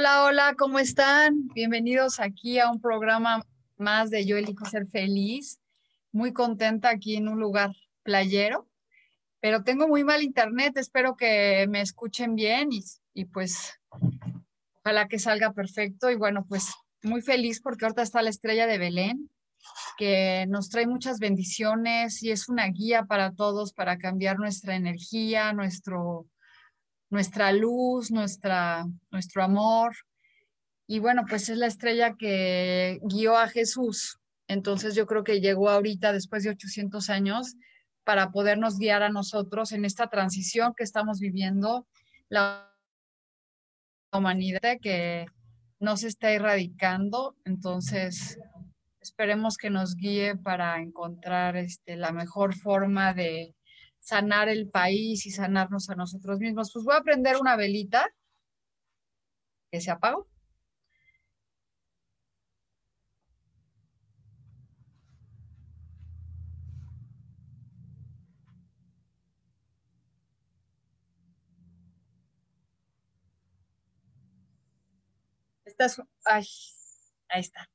Hola, hola, ¿cómo están? Bienvenidos aquí a un programa más de Yo elijo ser feliz. Muy contenta aquí en un lugar playero, pero tengo muy mal internet, espero que me escuchen bien y, y pues ojalá que salga perfecto. Y bueno, pues muy feliz porque ahorita está la estrella de Belén, que nos trae muchas bendiciones y es una guía para todos para cambiar nuestra energía, nuestro nuestra luz, nuestra, nuestro amor. Y bueno, pues es la estrella que guió a Jesús. Entonces yo creo que llegó ahorita, después de 800 años, para podernos guiar a nosotros en esta transición que estamos viviendo, la humanidad que no se está erradicando. Entonces, esperemos que nos guíe para encontrar este, la mejor forma de, sanar el país y sanarnos a nosotros mismos. Pues voy a prender una velita que se apagó. Esta es, ay, ahí está.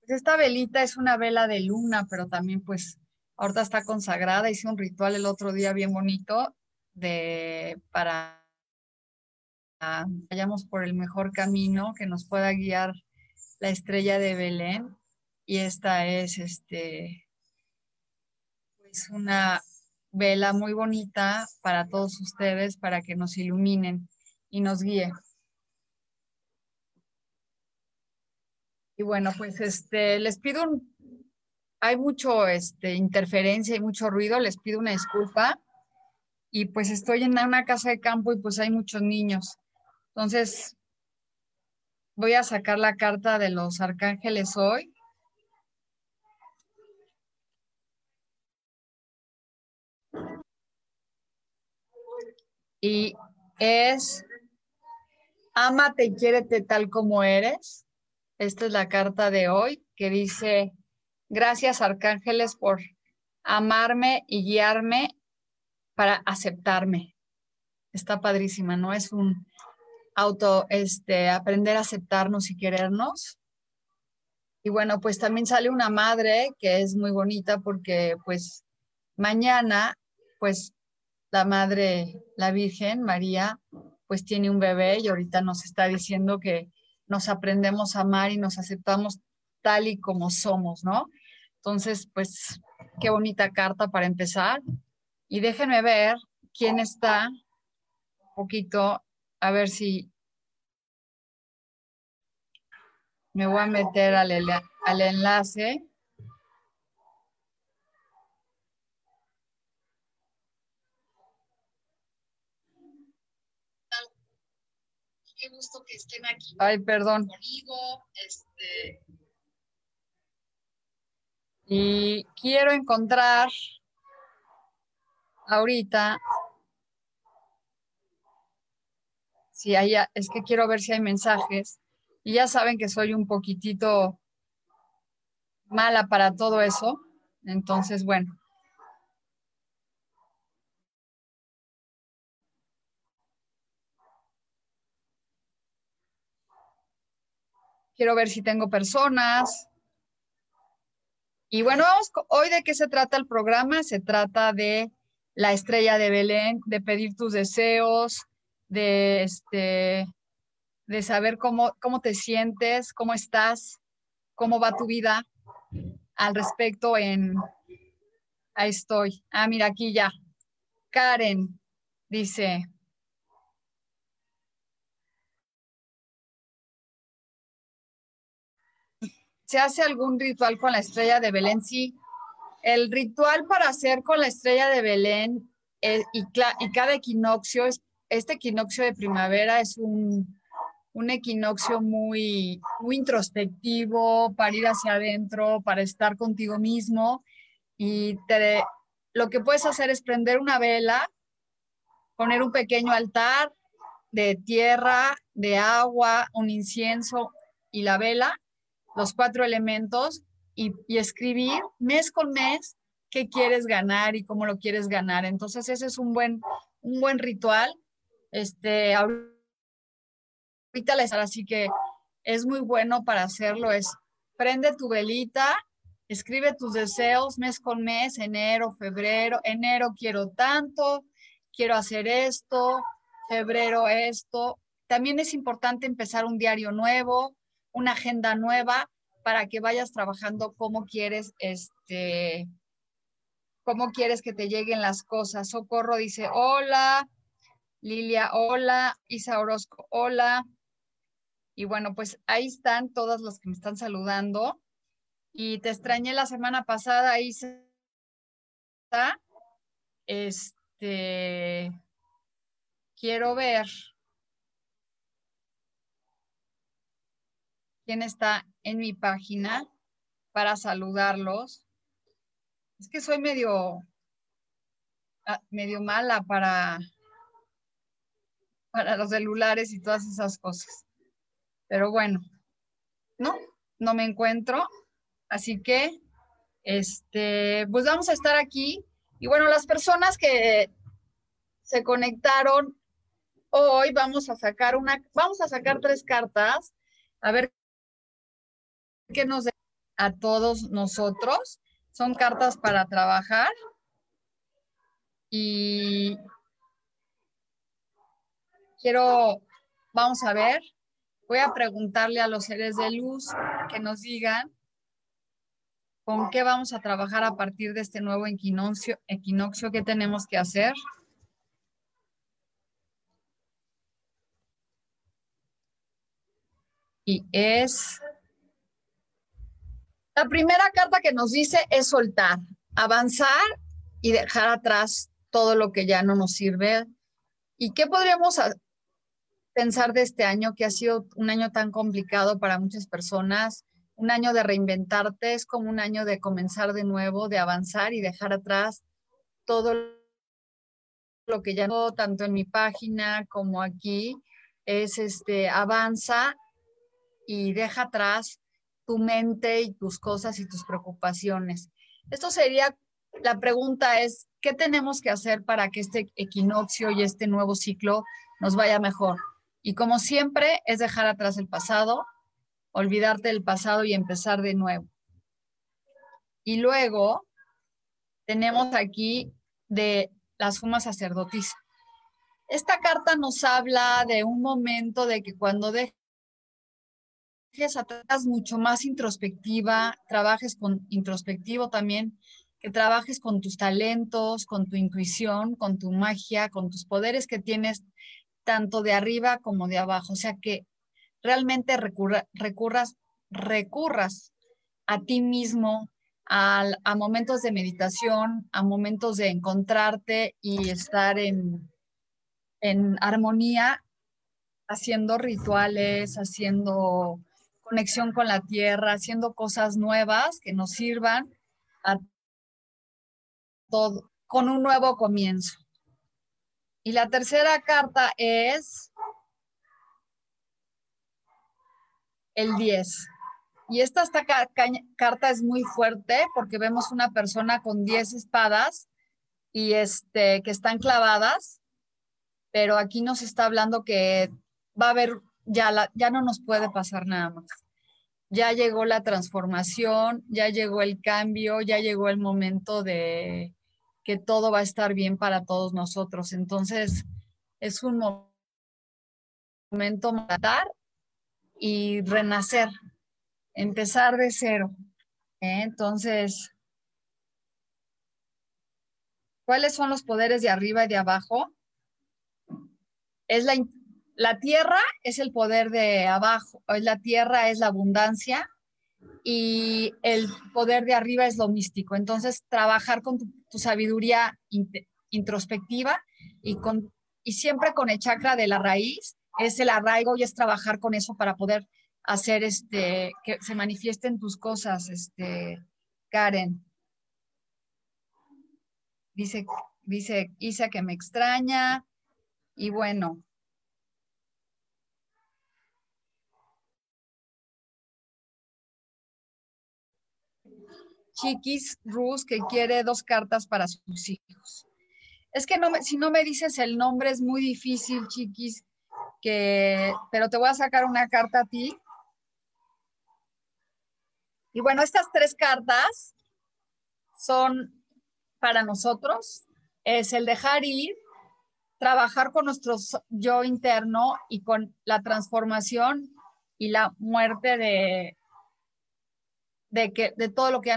Pues esta velita es una vela de luna, pero también pues ahorita está consagrada, hice un ritual el otro día bien bonito de para vayamos por el mejor camino que nos pueda guiar la estrella de Belén y esta es este pues una vela muy bonita para todos ustedes para que nos iluminen y nos guíe. Y bueno, pues este les pido un hay mucho este, interferencia y mucho ruido, les pido una disculpa. Y pues estoy en una casa de campo y pues hay muchos niños. Entonces, voy a sacar la carta de los arcángeles hoy. Y es, ámate y quiérete tal como eres. Esta es la carta de hoy que dice, Gracias, arcángeles, por amarme y guiarme para aceptarme. Está padrísima, ¿no? Es un auto, este, aprender a aceptarnos y querernos. Y bueno, pues también sale una madre que es muy bonita porque pues mañana, pues la madre, la Virgen María, pues tiene un bebé y ahorita nos está diciendo que nos aprendemos a amar y nos aceptamos tal y como somos, ¿no? Entonces, pues, qué bonita carta para empezar. Y déjenme ver quién está un poquito, a ver si me voy a meter al, al enlace. Qué gusto que estén aquí. Ay, perdón. Conmigo, este, y quiero encontrar ahorita, si hay, es que quiero ver si hay mensajes. Y ya saben que soy un poquitito mala para todo eso. Entonces, bueno. Quiero ver si tengo personas. Y bueno, vamos, hoy de qué se trata el programa? Se trata de la estrella de Belén, de pedir tus deseos, de, este, de saber cómo, cómo te sientes, cómo estás, cómo va tu vida al respecto en... Ahí estoy. Ah, mira, aquí ya. Karen dice, ¿se hace algún ritual con la estrella de Belén? Sí. El ritual para hacer con la estrella de Belén eh, y, cada equinoccio, es, este equinoccio de primavera es un, un equinoccio muy, muy introspectivo para ir hacia adentro, para estar contigo mismo. Y lo que puedes hacer es prender una vela, poner un pequeño altar de tierra, de agua, un incienso y la vela, los cuatro elementos, y, escribir mes con mes qué quieres ganar y cómo lo quieres ganar. Entonces ese es un buen, un buen ritual. Este, ahorita les así que es muy bueno para hacerlo, es prende tu velita, escribe tus deseos mes con mes, enero, febrero, enero quiero tanto, quiero hacer esto, febrero esto. También es importante empezar un diario nuevo, una agenda nueva para que vayas trabajando cómo quieres este cómo quieres que te lleguen las cosas. Socorro dice, "Hola." Lilia, hola. Isa Orozco, hola. Y bueno, pues ahí están todas las que me están saludando. Y te extrañé la semana pasada, Isa. Este, quiero ver quién está en mi página para saludarlos. Es que soy medio, ah, medio mala para, para los celulares y todas esas cosas. Pero bueno, no, no me encuentro. Así que, este, pues vamos a estar aquí. Y bueno, las personas que se conectaron hoy, vamos a sacar una, vamos a sacar tres cartas, a ver qué nos a todos nosotros. Son cartas para trabajar. Y quiero, vamos a ver Voy a preguntarle a los seres de luz que nos digan con qué vamos a trabajar a partir de este nuevo equinoccio, equinoccio que tenemos que hacer. Y es... La primera carta que nos dice es soltar, avanzar y dejar atrás todo lo que ya no nos sirve. ¿Y qué podríamos pensar de este año que ha sido un año tan complicado para muchas personas? Un año de reinventarte, es como un año de comenzar de nuevo, de avanzar y dejar atrás todo lo que ya no, tanto en mi página como aquí, es este, avanza y deja atrás tu mente y tus cosas y tus preocupaciones. Esto sería, la pregunta es, ¿qué tenemos que hacer para que este equinoccio y este nuevo ciclo nos vaya mejor? Y como siempre, es dejar atrás el pasado, olvidarte del pasado y empezar de nuevo. Y luego tenemos aquí de la suma sacerdotisa. Esta carta nos habla de un momento de que cuando dejes atrás mucho más introspectiva, trabajes con introspectivo también, que trabajes con tus talentos, con tu intuición, con tu magia, con tus poderes que tienes tanto de arriba como de abajo. O sea que realmente recurras, recurras a ti mismo, a, a, momentos de meditación, a momentos de encontrarte y estar en, en armonía, haciendo rituales, haciendo conexión con la tierra, haciendo cosas nuevas que nos sirvan a todo, con un nuevo comienzo. Y la tercera carta es el 10. Y esta, esta carta es muy fuerte porque vemos una persona con 10 espadas y este, que están clavadas, pero aquí nos está hablando que va a haber, ya, la, ya no nos puede pasar nada más. Ya llegó la transformación, ya llegó el cambio, ya llegó el momento de, que todo va a estar bien para todos nosotros. Entonces, es un momento matar y renacer, empezar de cero. ¿eh? Entonces, ¿cuáles son los poderes de arriba y de abajo? Es la, la tierra es el poder de abajo, la tierra es la abundancia y el poder de arriba es lo místico. Entonces, trabajar con tu, sabiduría introspectiva y, con, y siempre con el chakra de la raíz es el arraigo y es trabajar con eso para poder hacer este, que se manifiesten tus cosas, este, Karen. Dice, dice Isa que me extraña y bueno, Chiquis Rus que quiere dos cartas para sus hijos. Es que si no me dices el nombre es muy difícil, Chiquis, pero te voy a sacar una carta a ti. Y bueno, estas tres cartas son para nosotros. Es el dejar ir, trabajar con nuestro yo interno y con la transformación y la muerte de, de, que, de todo lo que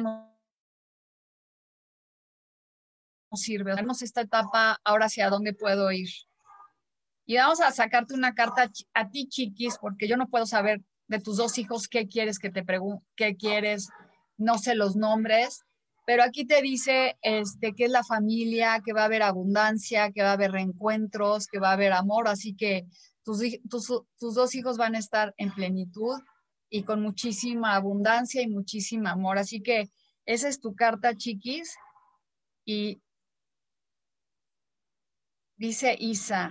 sirve. Darnos esta etapa, ahora hacia dónde puedo ir. Y vamos a sacarte una carta a ti, chiquis, porque yo no puedo saber de tus dos hijos qué quieres que te pregunte, qué quieres, no sé los nombres, pero aquí te dice este, que es la familia, que va a haber abundancia, que va a haber reencuentros, que va a haber amor, así que tus, tus, tus dos hijos van a estar en plenitud y con muchísima abundancia y muchísimo amor. Así que esa es tu carta, chiquis. Y dice Isa,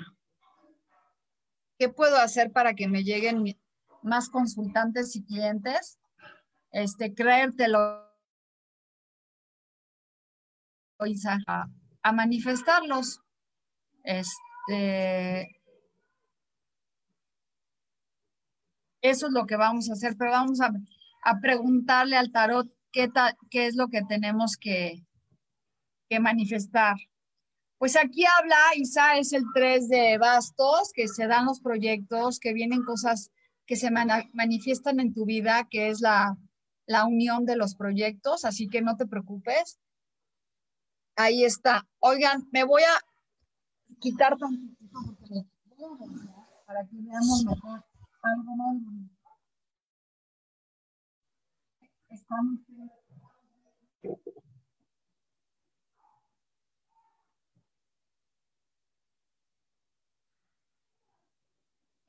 ¿qué puedo hacer para que me lleguen más consultantes y clientes? Este, creértelo, Isa, a, manifestarlos. Este, Eso es lo que vamos a hacer, pero vamos a, preguntarle al tarot qué, qué es lo que tenemos que, que manifestar. Pues aquí habla, Isa, es el 3 de bastos, que se dan los proyectos, que vienen cosas que se manifiestan en tu vida, que es la, la unión de los proyectos, así que no te preocupes. Ahí está. Oigan, me voy a quitar para que veamos mejor.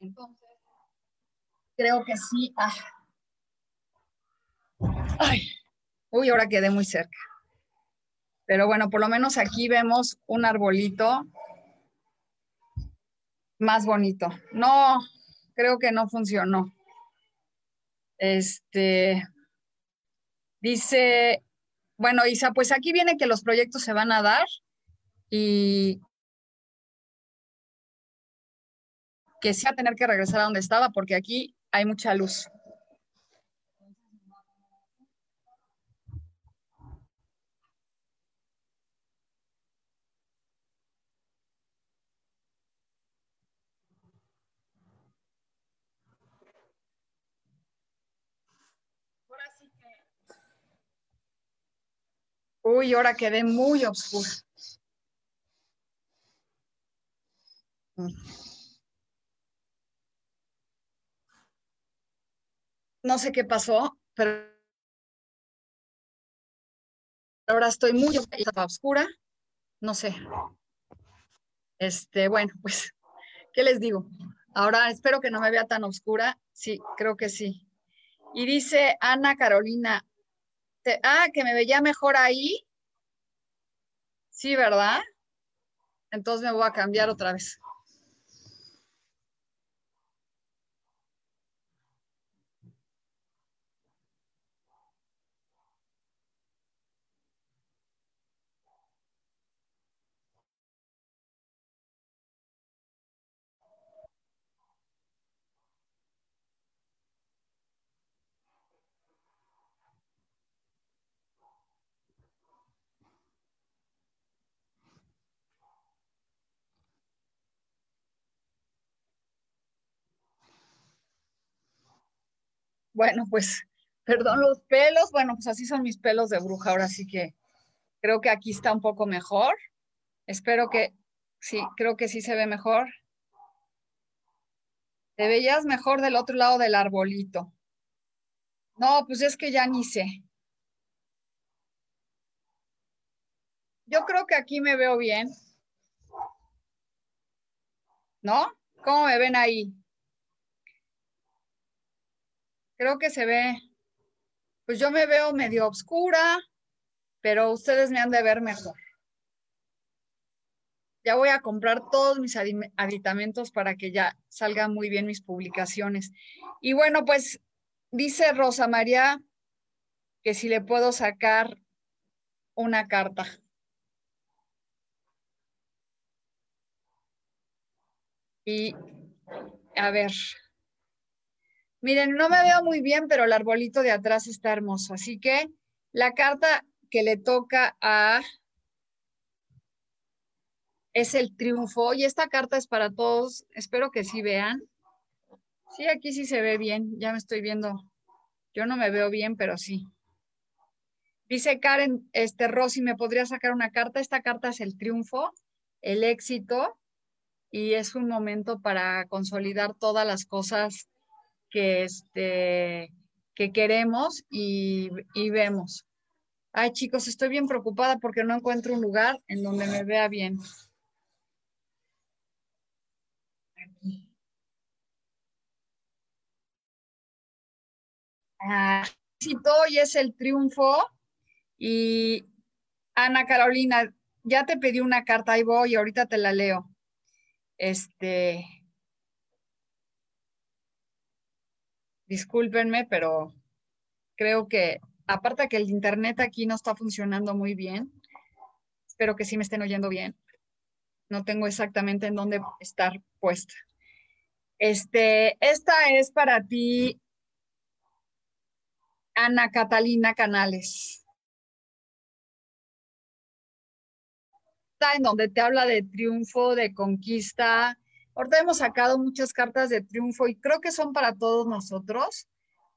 Entonces, creo que sí. Ah. Ay. Uy, ahora quedé muy cerca. Pero bueno, por lo menos aquí vemos un arbolito más bonito. No, creo que no funcionó. Este, dice, bueno, Isa, pues aquí viene que los proyectos se van a dar y que sí va a tener que regresar a donde estaba porque aquí hay mucha luz. Uy, ahora quedé muy oscura. No sé qué pasó, pero ahora estoy muy oscura. No sé. Este, bueno, pues, ¿qué les digo? Ahora espero que no me vea tan oscura. Sí, creo que sí. Y dice Ana Carolina, ah, que me veía mejor ahí. Sí, ¿verdad? Entonces me voy a cambiar otra vez. Bueno, pues Perdón, los pelos, bueno, pues así son mis pelos de bruja, ahora sí que creo que aquí está un poco mejor. Espero que, sí, creo que sí se ve mejor. Te veías mejor del otro lado del arbolito. No, pues es que ya ni sé. Yo creo que aquí me veo bien. ¿No? ¿Cómo me ven ahí? Creo que se ve, pues yo me veo medio oscura, pero ustedes me han de ver mejor. Ya voy a comprar todos mis aditamentos para que ya salgan muy bien mis publicaciones. Y bueno, pues dice Rosa María que si le puedo sacar una carta. Y a ver, miren, no me veo muy bien, pero el arbolito de atrás está hermoso. Así que la carta que le toca a es el triunfo y esta carta es para todos. Espero que sí vean. Sí, aquí sí se ve bien. Ya me estoy viendo. Yo no me veo bien, pero sí. Dice Karen, este Rosy, ¿me podría sacar una carta? Esta carta es el triunfo, el éxito y es un momento para consolidar todas las cosas que, este, que queremos y, vemos. Ay, chicos, estoy bien preocupada porque no encuentro un lugar en donde me vea bien. Ah, hoy es el triunfo y Ana Carolina, ya te pedí una carta, ahí voy, ahorita te la leo. Este, discúlpenme, pero creo que, aparte que el internet aquí no está funcionando muy bien, espero que sí me estén oyendo bien. No tengo exactamente en dónde estar puesta. Este, esta es para ti, Ana Catalina Canales. en donde te habla de triunfo, de conquista. Ahorita hemos sacado muchas cartas de triunfo y creo que son para todos nosotros.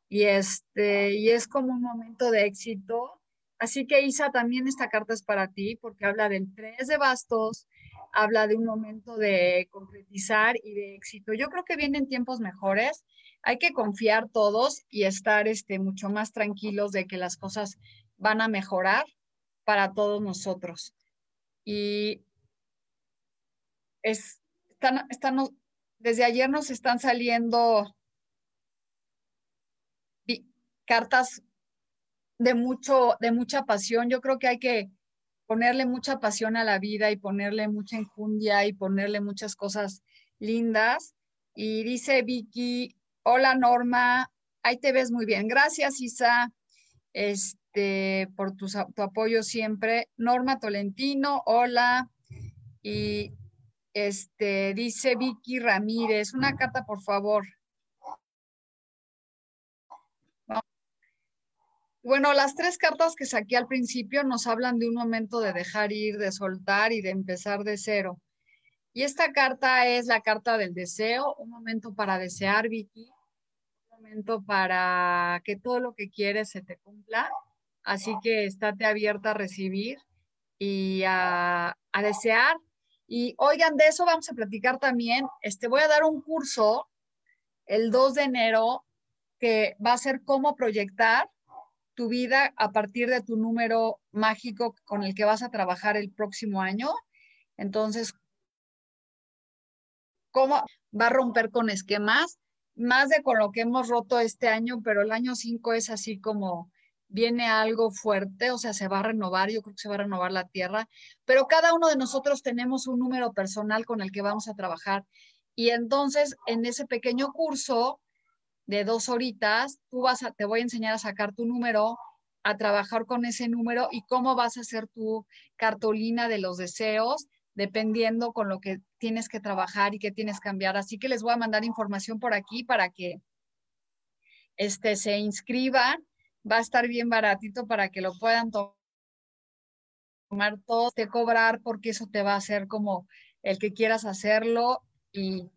Y este, y es como un momento de éxito. Así que Isa, también esta carta es para ti porque habla del tres de bastos, habla de un momento de concretizar y de éxito. Yo creo que vienen tiempos mejores. Hay que confiar todos y estar este, mucho más tranquilos de que las cosas van a mejorar para todos nosotros y es, están, desde ayer nos están saliendo cartas de mucho, de mucha pasión. Yo creo que hay que ponerle mucha pasión a la vida y ponerle mucha enjundia y ponerle muchas cosas lindas. Y dice Vicky, hola Norma, ahí te ves muy bien. Gracias Isa. Este, por tu, apoyo siempre. Norma Tolentino, hola. Y este, dice Vicky Ramírez, una carta, por favor. Bueno, las tres cartas que saqué al principio nos hablan de un momento de dejar ir, de soltar y de empezar de cero. Y esta carta es la carta del deseo, un momento para desear, Vicky, un momento para que todo lo que quieres se te cumpla Así que estate abierta a recibir y a, desear. Y oigan, de eso vamos a platicar también. Este, voy a dar un curso el 2 de enero que va a ser cómo proyectar tu vida a partir de tu número mágico con el que vas a trabajar el próximo año. Entonces, cómo va a romper con esquemas, más de con lo que hemos roto este año, pero el año 5 es así como viene algo fuerte, o sea, se va a renovar, yo creo que se va a renovar la tierra, pero cada uno de nosotros tenemos un número personal con el que vamos a trabajar. Y entonces, en ese pequeño curso de dos horitas, tú vas a, te voy a enseñar a sacar tu número, a trabajar con ese número y cómo vas a hacer tu cartolina de los deseos, dependiendo con lo que tienes que trabajar y que tienes que cambiar. Así que les voy a mandar información por aquí para que este, se inscriban va a estar bien baratito para que lo puedan tomar todo, te cobrar porque eso te va a hacer como el que quieras hacerlo y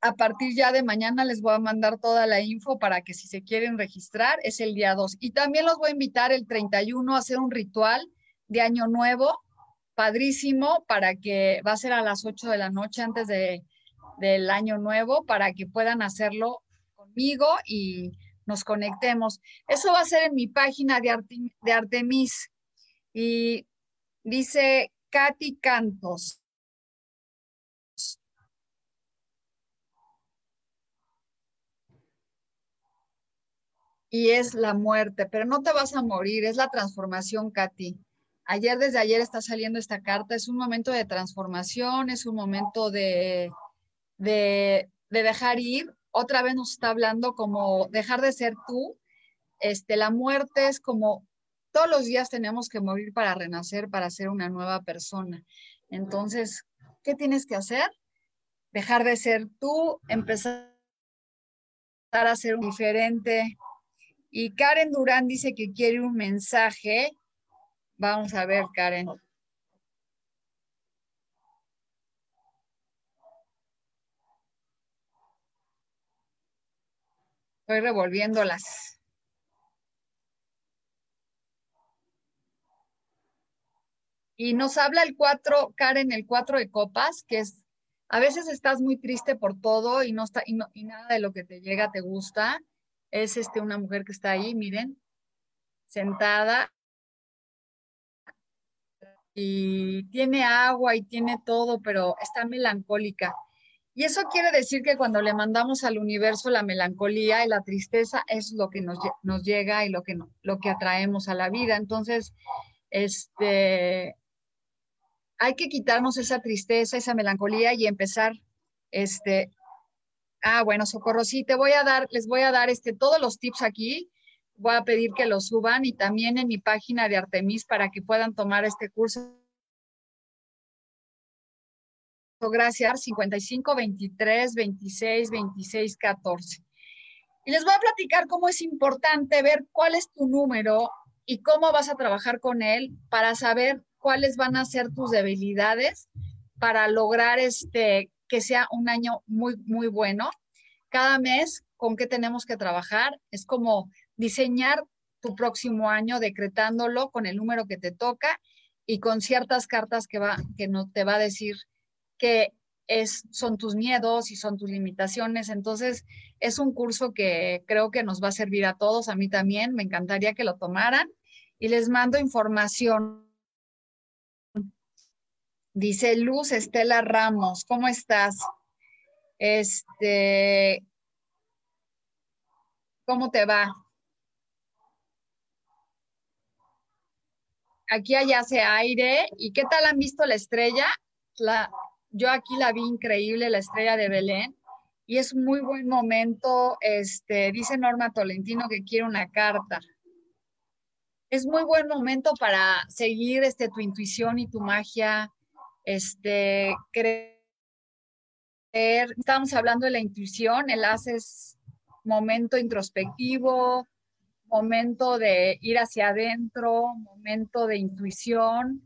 a partir ya de mañana les voy a mandar toda la info para que si se quieren registrar es el día 2. Y también los voy a invitar el 31 a hacer un ritual de Año Nuevo, padrísimo, para que va a ser a las 8 de la noche antes de, del Año Nuevo, para que puedan hacerlo conmigo y nos conectemos. Eso va a ser en mi página de, Artemis. Y dice Katy Cantos. y es la muerte, pero no te vas a morir, es la transformación, Katy. Ayer, desde ayer está saliendo esta carta, es un momento de transformación, es un momento de, de, dejar ir. Otra vez nos está hablando como dejar de ser tú. Este, la muerte es como todos los días tenemos que morir para renacer, para ser una nueva persona. Entonces, ¿qué tienes que hacer? Dejar de ser tú, empezar a ser diferente, y Karen Durán dice que quiere un mensaje. Vamos a ver, Karen. Estoy revolviéndolas. Y nos habla el 4, Karen, el 4 de copas, que es, a veces estás muy triste por todo y, no está, y, y nada de lo que te llega te gusta es este, una mujer que está ahí, miren, sentada y tiene agua y tiene todo, pero está melancólica. Y eso quiere decir que cuando le mandamos al universo la melancolía y la tristeza es lo que nos, nos llega y lo que, lo que atraemos a la vida. Entonces, este, hay que quitarnos esa tristeza, esa melancolía y empezar este, Ah, bueno, Socorro, sí, te voy a dar, les voy a dar este, todos los tips aquí. Voy a pedir que los suban y también en mi página de Artemis para que puedan tomar este curso. Gracias, 55 23 26 26 14. Y les voy a platicar cómo es importante ver cuál es tu número y cómo vas a trabajar con él para saber cuáles van a ser tus debilidades para lograr este que sea un año muy, muy bueno. Cada mes, ¿con qué tenemos que trabajar? Es como diseñar tu próximo año, decretándolo con el número que te toca y con ciertas cartas que, va, que no te va a decir que es, son tus miedos y son tus limitaciones. Entonces, es un curso que creo que nos va a servir a todos, a mí también. Me encantaría que lo tomaran y les mando información Dice Luz Estela Ramos, ¿cómo estás? Este, ¿cómo te va? Aquí allá hace aire. ¿Y qué tal han visto la estrella? La, yo aquí la vi increíble, la estrella de Belén. Y es muy buen momento. Este, dice Norma Tolentino que quiere una carta. Es muy buen momento para seguir este, tu intuición y tu magia este, creer, estamos hablando de la intuición, el haces momento introspectivo, momento de ir hacia adentro, momento de intuición,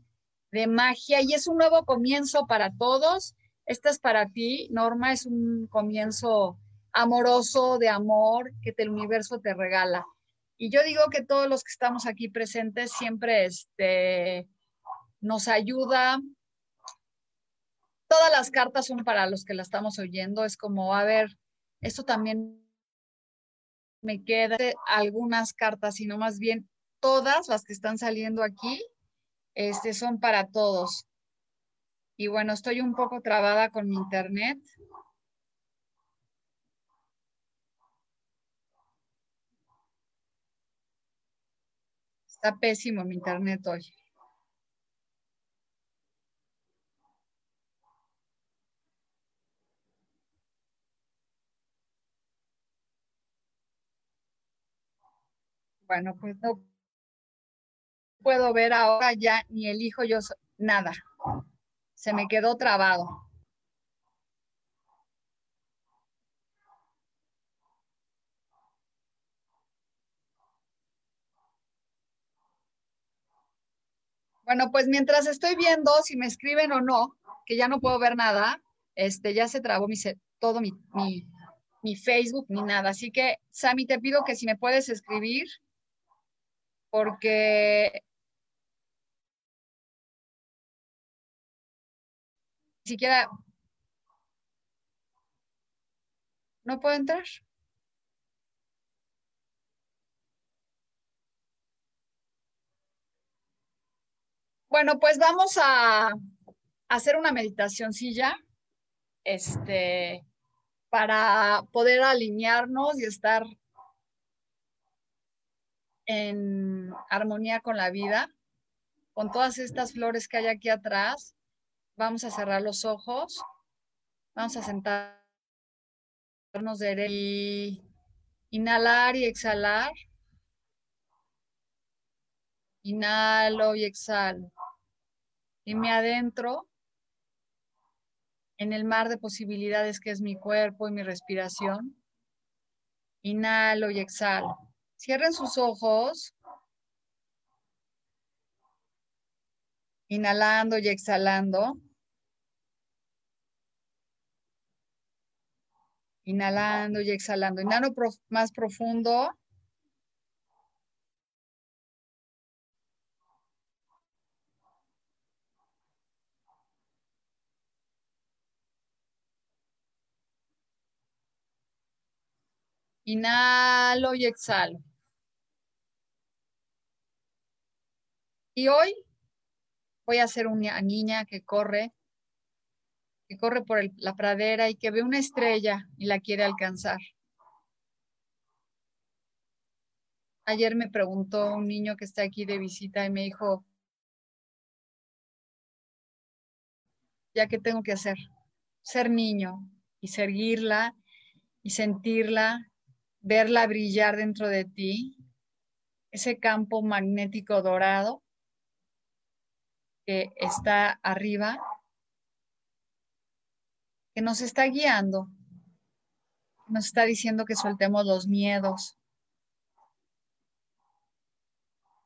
de magia, y es un nuevo comienzo para todos. Esta es para ti, Norma, es un comienzo amoroso, de amor que el universo te regala. Y yo digo que todos los que estamos aquí presentes siempre este, nos ayuda todas las cartas son para los que la estamos oyendo. Es como, a ver, esto también me queda algunas cartas, sino más bien todas las que están saliendo aquí, este, son para todos. Y bueno, estoy un poco trabada con mi internet. Está pésimo mi internet hoy. Bueno, pues no puedo ver ahora ya ni elijo yo nada. Se me quedó trabado. Bueno, pues mientras estoy viendo si me escriben o no, que ya no puedo ver nada, este, ya se trabó mi, todo mi, mi Facebook ni nada. Así que, Sami, te pido que si me puedes escribir, porque siquiera no puedo entrar. Bueno, pues vamos a hacer una meditacióncilla, este, para poder alinearnos y estar en armonía con la vida, con todas estas flores que hay aquí atrás. Vamos a cerrar los ojos, vamos a sentarnos y inhalar y exhalar. Inhalo y exhalo. Y me adentro en el mar de posibilidades que es mi cuerpo y mi respiración. Inhalo y exhalo. Cierren sus ojos. Inhalando y exhalando. Inhalando y exhalando. Inhalo más profundo. Inhalo y exhalo. Y hoy voy a ser una niña que corre, que corre por la pradera y que ve una estrella y la quiere alcanzar. Ayer me preguntó un niño que está aquí de visita y me dijo, ya que tengo que hacer, ser niño y seguirla y sentirla verla brillar dentro de ti, ese campo magnético dorado que está arriba, que nos está guiando, nos está diciendo que soltemos los miedos,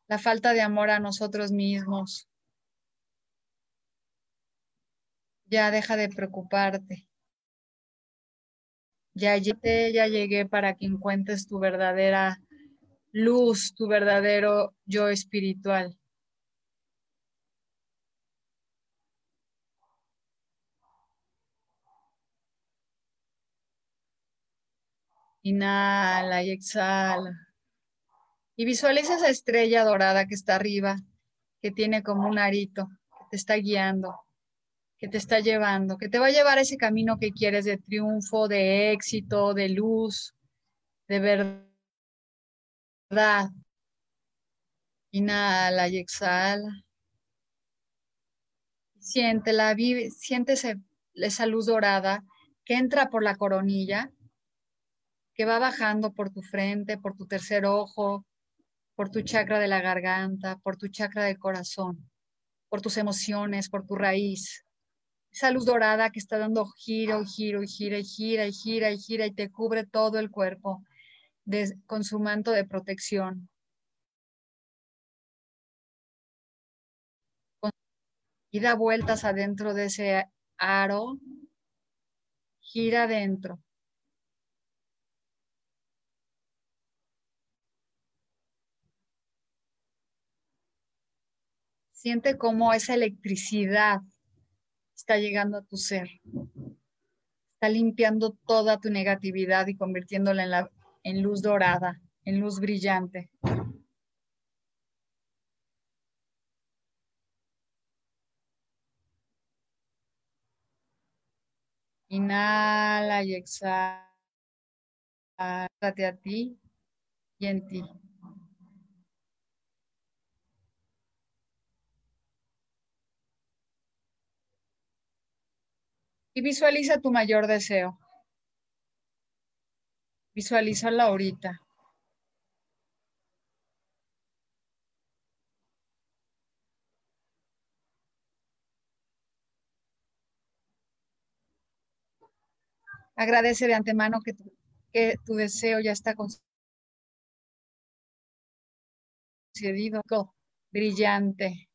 la falta de amor a nosotros mismos. Ya deja de preocuparte. Ya llegué, ya llegué para que encuentres tu verdadera luz, tu verdadero yo espiritual. Inhala y exhala. Y visualiza esa estrella dorada que está arriba, que tiene como un arito, que te está guiando que te está llevando, que te va a llevar a ese camino que quieres de triunfo, de éxito, de luz, de verdad. Inhala y exhala. Siéntela, vive, siéntese esa luz dorada que entra por la coronilla, que va bajando por tu frente, por tu tercer ojo, por tu chakra de la garganta, por tu chakra del corazón, por tus emociones, por tu raíz esa luz dorada que está dando giro y giro y gira y gira y gira y gira y te cubre todo el cuerpo con su manto de protección. Y da vueltas adentro de ese aro, gira adentro. Siente como esa electricidad está llegando a tu ser. Está limpiando toda tu negatividad y convirtiéndola en, la, en luz dorada, en luz brillante. Inhala y exhala a ti y en ti. Y visualiza tu mayor deseo. Visualízalo ahorita. Agradece de antemano que tu, que tu deseo ya está concedido. Brillante.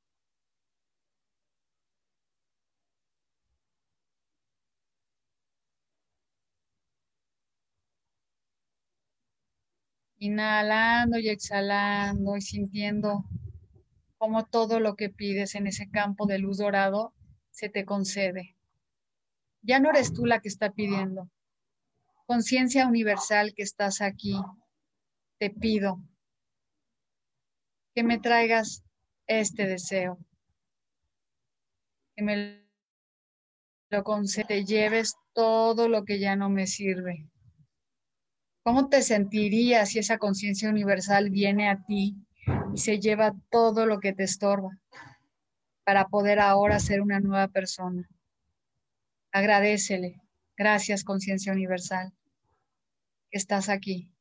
Inhalando y exhalando y sintiendo como todo lo que pides en ese campo de luz dorado se te concede. Ya no eres tú la que está pidiendo. Conciencia universal que estás aquí, te pido que me traigas este deseo, que me lo concedes, te lleves todo lo que ya no me sirve. ¿Cómo te sentirías si esa conciencia universal viene a ti y se lleva todo lo que te estorba para poder ahora ser una nueva persona. Agradecele. Gracias, conciencia universal, que estás aquí.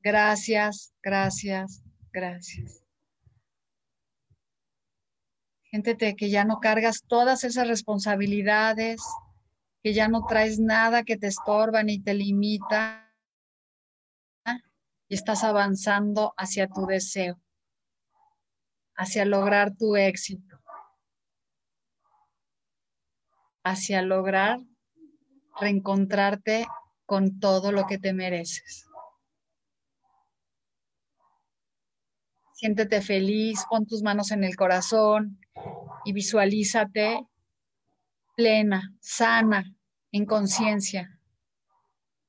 Gracias, gracias, gracias. Siéntete que ya no cargas todas esas responsabilidades, que ya no traes nada que te estorba ni te limita y estás avanzando hacia tu deseo, hacia lograr tu éxito, hacia lograr reencontrarte con todo lo que te mereces. Siéntete feliz, pon tus manos en el corazón y visualízate plena, sana, en conciencia,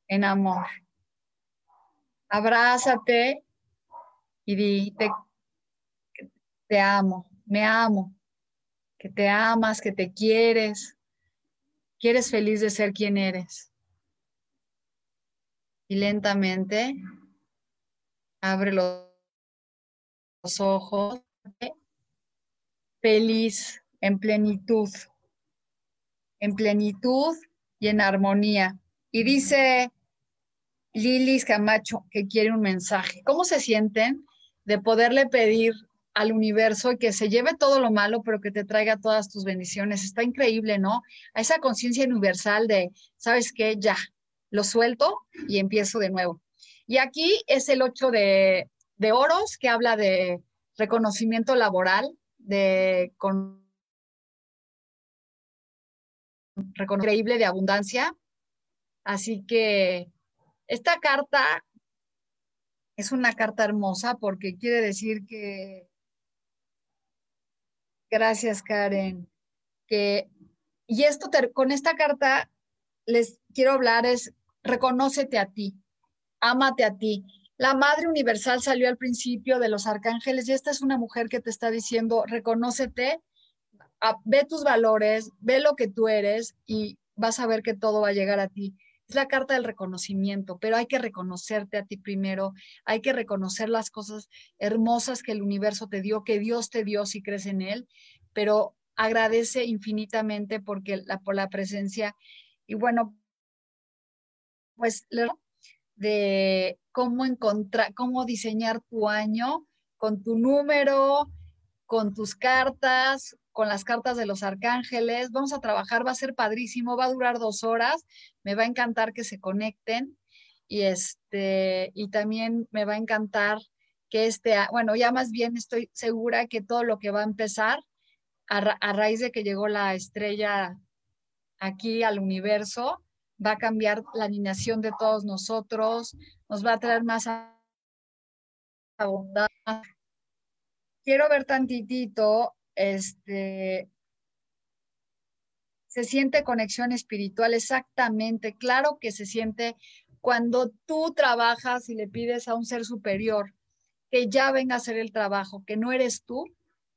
en amor abrázate y di, te, te amo, me amo, que te amas, que te quieres, quieres feliz de ser quien eres. Y lentamente abre los ojos, feliz, en plenitud, en plenitud y en armonía. Y dice Lilis Camacho, que quiere un mensaje. ¿Cómo se sienten de poderle pedir al universo que se lleve todo lo malo, pero que te traiga todas tus bendiciones? Está increíble, ¿no? A esa conciencia universal de, ¿sabes qué? Ya, lo suelto y empiezo de nuevo. Y aquí es el 8 de, de oros que habla de reconocimiento laboral, de con increíble de abundancia. Así que esta carta es una carta hermosa porque quiere decir que, gracias Karen, que, y esto con esta carta les quiero hablar es, reconócete a ti, ámate a ti. La Madre Universal salió al principio de los arcángeles y esta es una mujer que te está diciendo, reconócete, ve tus valores, ve lo que tú eres y vas a ver que todo va a llegar a ti. Es la carta del reconocimiento, pero hay que reconocerte a ti primero, hay que reconocer las cosas hermosas que el universo te dio, que Dios te dio si crees en Él, pero agradece infinitamente porque la, por la presencia y bueno, pues de cómo encontrar, cómo diseñar tu año con tu número, con tus cartas, con las cartas de los arcángeles. Vamos a trabajar, va a ser padrísimo, va a durar dos horas. Me va a encantar que se conecten y este y también me va a encantar que este, bueno, ya más bien estoy segura que todo lo que va a empezar a, raíz de que llegó la estrella aquí al universo, va a cambiar la alineación de todos nosotros, nos va a traer más abundancia. Quiero ver tantitito este, se siente conexión espiritual, exactamente, claro que se siente cuando tú trabajas y le pides a un ser superior que ya venga a hacer el trabajo, que no eres tú,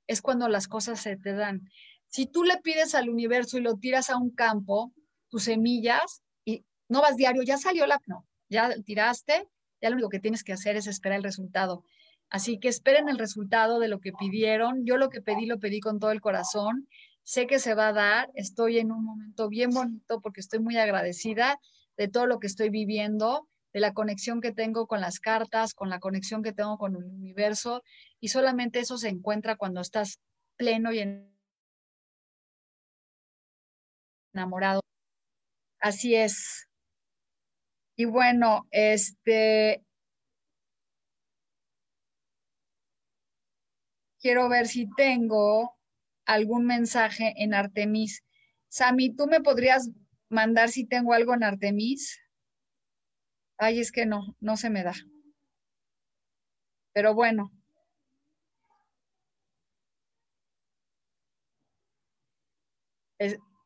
es cuando las cosas se te dan. Si tú le pides al universo y lo tiras a un campo, tus semillas, y no vas diario, ya salió la, no, ya tiraste, ya lo único que tienes que hacer es esperar el resultado. Así que esperen el resultado de lo que pidieron. Yo lo que pedí lo pedí con todo el corazón. Sé que se va a dar. Estoy en un momento bien bonito porque estoy muy agradecida de todo lo que estoy viviendo, de la conexión que tengo con las cartas, con la conexión que tengo con el universo. Y solamente eso se encuentra cuando estás pleno y enamorado. Así es. Y bueno, este, quiero ver si tengo algún mensaje en Artemis. Sami, ¿tú me podrías mandar si tengo algo en Artemis? Ay, es que no, no se me da. Pero bueno.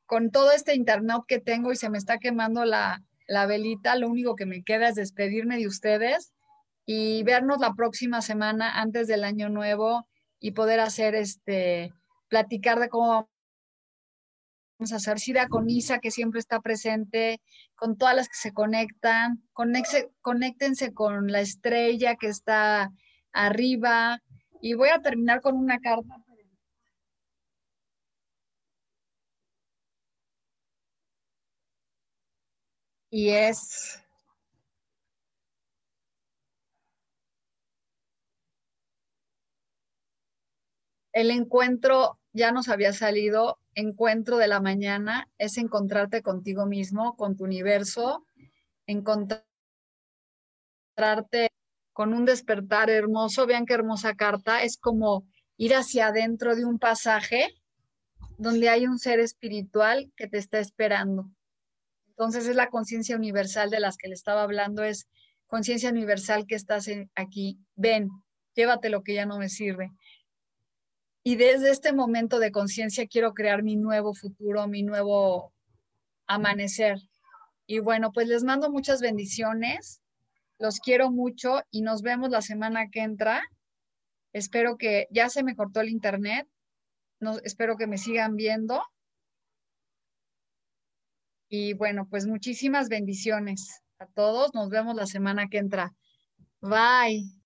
con todo este internet que tengo y se me está quemando la, la velita, lo único que me queda es despedirme de ustedes y vernos la próxima semana antes del año nuevo y poder hacer este, platicar de cómo vamos a hacer Sida con Isa, que siempre está presente, con todas las que se conectan, conéctense con la estrella que está arriba. Y voy a terminar con una carta. Y es el encuentro ya nos había salido, encuentro de la mañana es encontrarte contigo mismo, con tu universo, encontrarte con un despertar hermoso. Vean qué hermosa carta. Es como ir hacia adentro de un pasaje donde hay un ser espiritual que te está esperando. Entonces es la conciencia universal de las que le estaba hablando, es conciencia universal que estás aquí. Ven, llévate lo que ya no me sirve. Y desde este momento de conciencia quiero crear mi nuevo futuro, mi nuevo amanecer. Y bueno, pues les mando muchas bendiciones, los quiero mucho y nos vemos la semana que entra. Espero que ya se me cortó el internet, no, espero que me sigan viendo. Y bueno, pues muchísimas bendiciones a todos. Nos vemos la semana que entra. Bye.